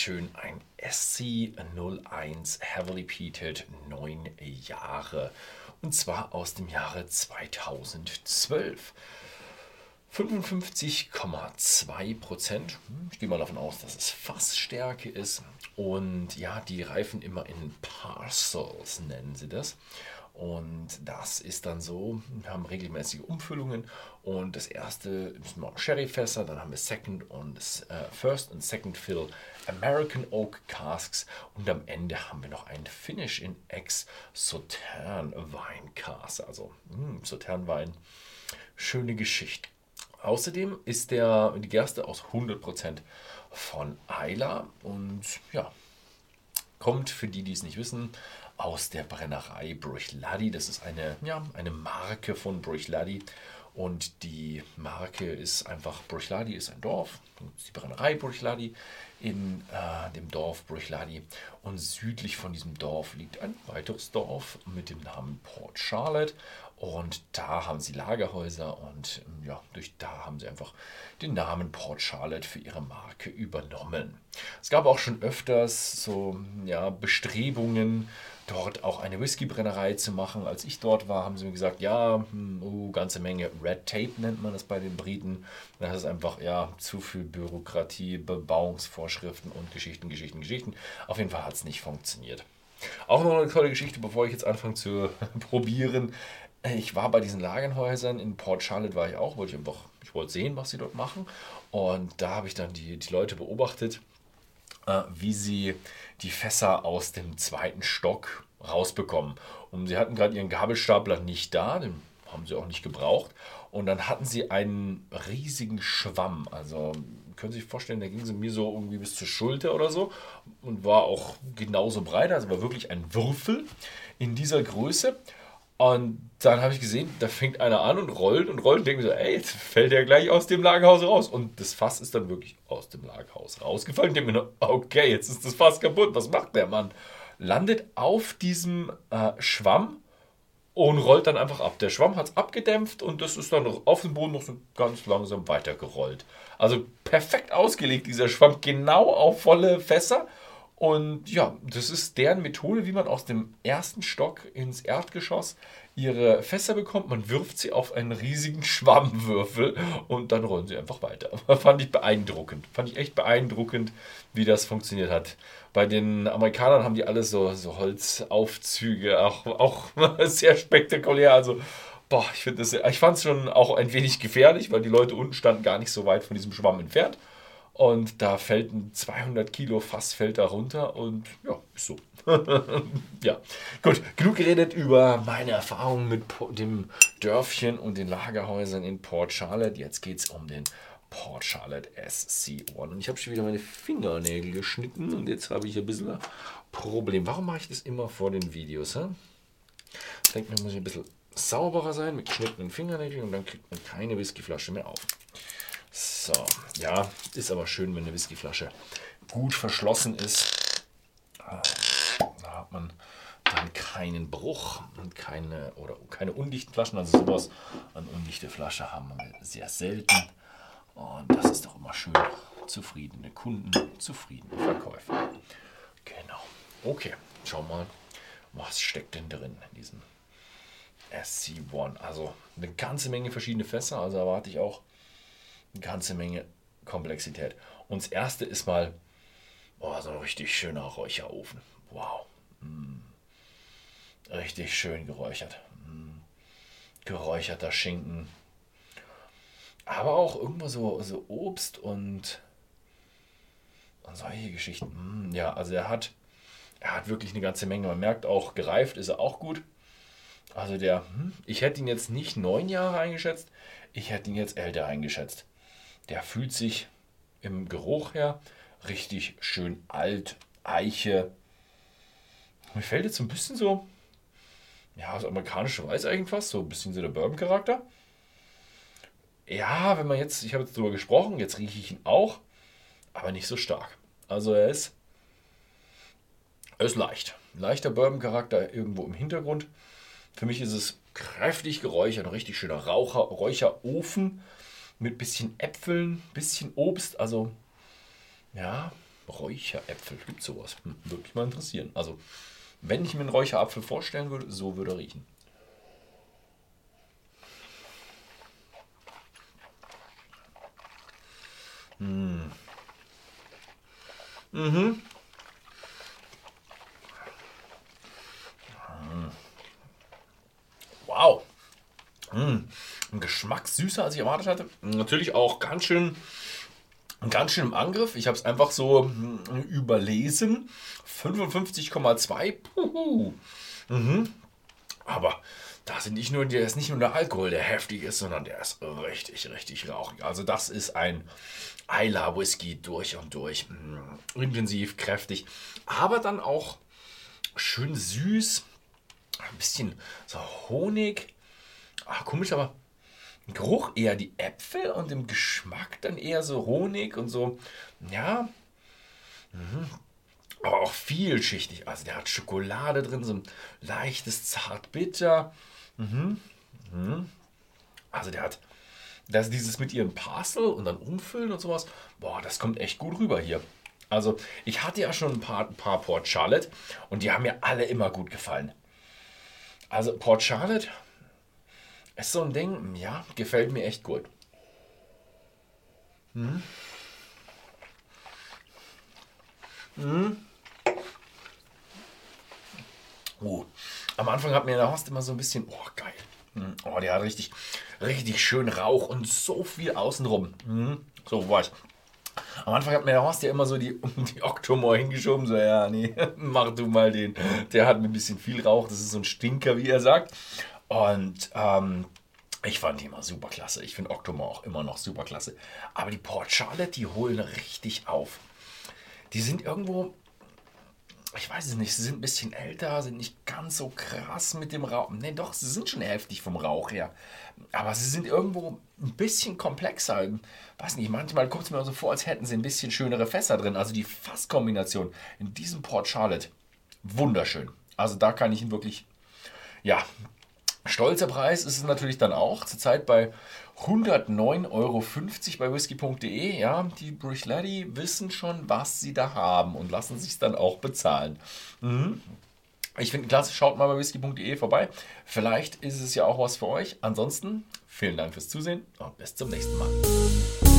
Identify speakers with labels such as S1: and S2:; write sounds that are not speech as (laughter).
S1: schön ein SC01 Heavily Peated 9 Jahre. Und zwar aus dem Jahre 2012. 55,2 Prozent. Ich gehe mal davon aus, dass es Fassstärke ist. Und ja, die reifen immer in Parcels, nennen sie das. Und das ist dann so, wir haben regelmäßige Umfüllungen und das erste sind noch Sherryfässer, dann haben wir Second und äh, First und Second Fill American Oak Casks und am Ende haben wir noch ein Finish in Ex Sautern Wein Cask, also hm, Sautern Wein, schöne Geschichte. Außerdem ist der, die Gerste aus 100% von Eila und ja, kommt für die, die es nicht wissen, aus der Brennerei Bruichladi. Das ist eine, ja, eine Marke von Bruichladi. Und die Marke ist einfach, Bruichladi ist ein Dorf, die Brennerei Bruichladi in äh, dem Dorf Bruichladi. Und südlich von diesem Dorf liegt ein weiteres Dorf mit dem Namen Port Charlotte. Und da haben sie Lagerhäuser und ja, durch da haben sie einfach den Namen Port Charlotte für ihre Marke übernommen. Es gab auch schon öfters so ja, Bestrebungen, dort auch eine Whiskybrennerei zu machen. Als ich dort war, haben sie mir gesagt, ja, hm, oh, ganze Menge Red Tape nennt man das bei den Briten. Das ist einfach ja zu viel Bürokratie, Bebauungsvorschriften und Geschichten, Geschichten, Geschichten. Auf jeden Fall hat es nicht funktioniert. Auch noch eine tolle Geschichte, bevor ich jetzt anfange zu (laughs) probieren. Ich war bei diesen Lagenhäusern in Port Charlotte, war ich auch, wollte ich einfach, ich wollte sehen, was sie dort machen. Und da habe ich dann die, die Leute beobachtet, äh, wie sie die Fässer aus dem zweiten Stock rausbekommen. Und sie hatten gerade ihren Gabelstapler nicht da, den haben sie auch nicht gebraucht. Und dann hatten sie einen riesigen Schwamm. Also können Sie sich vorstellen, der ging sie mir so irgendwie bis zur Schulter oder so und war auch genauso breit. Also war wirklich ein Würfel in dieser Größe. Und dann habe ich gesehen, da fängt einer an und rollt und rollt und denke mir so, ey, jetzt fällt er gleich aus dem Lagerhaus raus. Und das Fass ist dann wirklich aus dem Lagerhaus rausgefallen. Ich denke mir, okay, jetzt ist das Fass kaputt. Was macht der Mann? Landet auf diesem äh, Schwamm und rollt dann einfach ab. Der Schwamm hat es abgedämpft und das ist dann auf dem Boden noch so ganz langsam weitergerollt. Also perfekt ausgelegt, dieser Schwamm, genau auf volle Fässer. Und ja, das ist deren Methode, wie man aus dem ersten Stock ins Erdgeschoss ihre Fässer bekommt. Man wirft sie auf einen riesigen Schwammwürfel und dann rollen sie einfach weiter. (laughs) Fand ich beeindruckend. Fand ich echt beeindruckend, wie das funktioniert hat. Bei den Amerikanern haben die alle so, so Holzaufzüge, auch, auch (laughs) sehr spektakulär. Also, boah, ich ich fand es schon auch ein wenig gefährlich, weil die Leute unten standen gar nicht so weit von diesem Schwamm entfernt. Und da fällt ein 200 Kilo Fass fällt da runter und ja, ist so. (laughs) ja, gut, genug geredet über meine Erfahrungen mit dem Dörfchen und den Lagerhäusern in Port Charlotte. Jetzt geht es um den Port Charlotte SC1. Und ich habe schon wieder meine Fingernägel geschnitten und jetzt habe ich ein bisschen ein Problem. Warum mache ich das immer vor den Videos? He? Ich denke, man muss ein bisschen sauberer sein mit geschnittenen Fingernägeln und dann kriegt man keine Whiskyflasche mehr auf. So, ja, ist aber schön, wenn eine Whiskyflasche gut verschlossen ist. Da hat man dann keinen Bruch und keine oder keine undichten Flaschen. Also sowas an undichte Flasche haben wir sehr selten. Und das ist doch immer schön. Zufriedene Kunden, zufriedene Verkäufer. Genau. Okay, schau mal, was steckt denn drin in diesem SC1? Also eine ganze Menge verschiedene Fässer. Also erwarte ich auch eine ganze Menge Komplexität. Und das erste ist mal oh, so ein richtig schöner Räucherofen. Wow. Mm. Richtig schön geräuchert. Mm. Geräucherter Schinken. Aber auch irgendwo so, so Obst und, und solche Geschichten. Mm. Ja, also er hat, er hat wirklich eine ganze Menge. Man merkt auch, gereift ist er auch gut. Also der, hm, ich hätte ihn jetzt nicht neun Jahre eingeschätzt, ich hätte ihn jetzt älter eingeschätzt. Der fühlt sich im Geruch her richtig schön alt, Eiche. Mir fällt jetzt ein bisschen so, ja, das amerikanische Weiß eigentlich fast, so ein bisschen so der Bourbon-Charakter. Ja, wenn man jetzt, ich habe jetzt drüber gesprochen, jetzt rieche ich ihn auch, aber nicht so stark. Also er ist, er ist leicht. Leichter Bourbon-Charakter irgendwo im Hintergrund. Für mich ist es kräftig geräuchert, ein richtig schöner Raucher, Räucherofen mit bisschen Äpfeln, bisschen Obst. Also, ja, Räucheräpfel, gibt sowas? Hm, würde mich mal interessieren. Also, wenn ich mir einen Räucherapfel vorstellen würde, so würde er riechen. Mmh. Mhm. Wow. Mmh. Ein Geschmack süßer, als ich erwartet hatte. Natürlich auch ganz schön, ganz schön im Angriff. Ich habe es einfach so hm, überlesen. 55,2. Mhm. Aber da sind nicht nur, der ist nicht nur der Alkohol, der heftig ist, sondern der ist richtig, richtig rauchig. Also das ist ein Isla Whisky durch und durch. Mm, intensiv, kräftig, aber dann auch schön süß. Ein bisschen so Honig. Ach, komisch, aber im Geruch eher die Äpfel und im Geschmack dann eher so Honig und so. Ja. Mhm. Aber auch vielschichtig. Also der hat Schokolade drin, so ein leichtes Zartbitter. Mhm. Mhm. Also der hat das, dieses mit ihren Parcel und dann umfüllen und sowas. Boah, das kommt echt gut rüber hier. Also ich hatte ja schon ein paar, ein paar Port Charlotte und die haben mir alle immer gut gefallen. Also Port Charlotte ist so ein Ding, ja, gefällt mir echt gut. Mhm. Mhm. Uh, am Anfang hat mir der Horst immer so ein bisschen, oh geil. Mhm. Oh, der hat richtig, richtig schön Rauch und so viel außenrum. Mhm. So, weiß. Am Anfang hat mir der Horst ja immer so die, (laughs) die Octomore hingeschoben, so, ja, nee, (laughs) mach du mal den. Der hat mir ein bisschen viel Rauch, das ist so ein Stinker, wie er sagt. Und ähm, ich fand die immer super klasse. Ich finde Octomore auch immer noch super klasse. Aber die Port Charlotte, die holen richtig auf. Die sind irgendwo ich weiß es nicht, sie sind ein bisschen älter, sind nicht ganz so krass mit dem Rauch. Ne, doch, sie sind schon heftig vom Rauch her. Aber sie sind irgendwo ein bisschen komplexer. Weiß nicht, manchmal kommt es mir so vor, als hätten sie ein bisschen schönere Fässer drin. Also die Fasskombination in diesem Port Charlotte, wunderschön. Also da kann ich ihn wirklich, ja, stolzer Preis ist es natürlich dann auch. Zurzeit bei 109,50 Euro bei whisky.de. Ja, die Bruichlady wissen schon, was sie da haben und lassen sich dann auch bezahlen. Mhm. Ich finde klasse, schaut mal bei whisky.de vorbei. Vielleicht ist es ja auch was für euch. Ansonsten vielen Dank fürs Zusehen und bis zum nächsten Mal.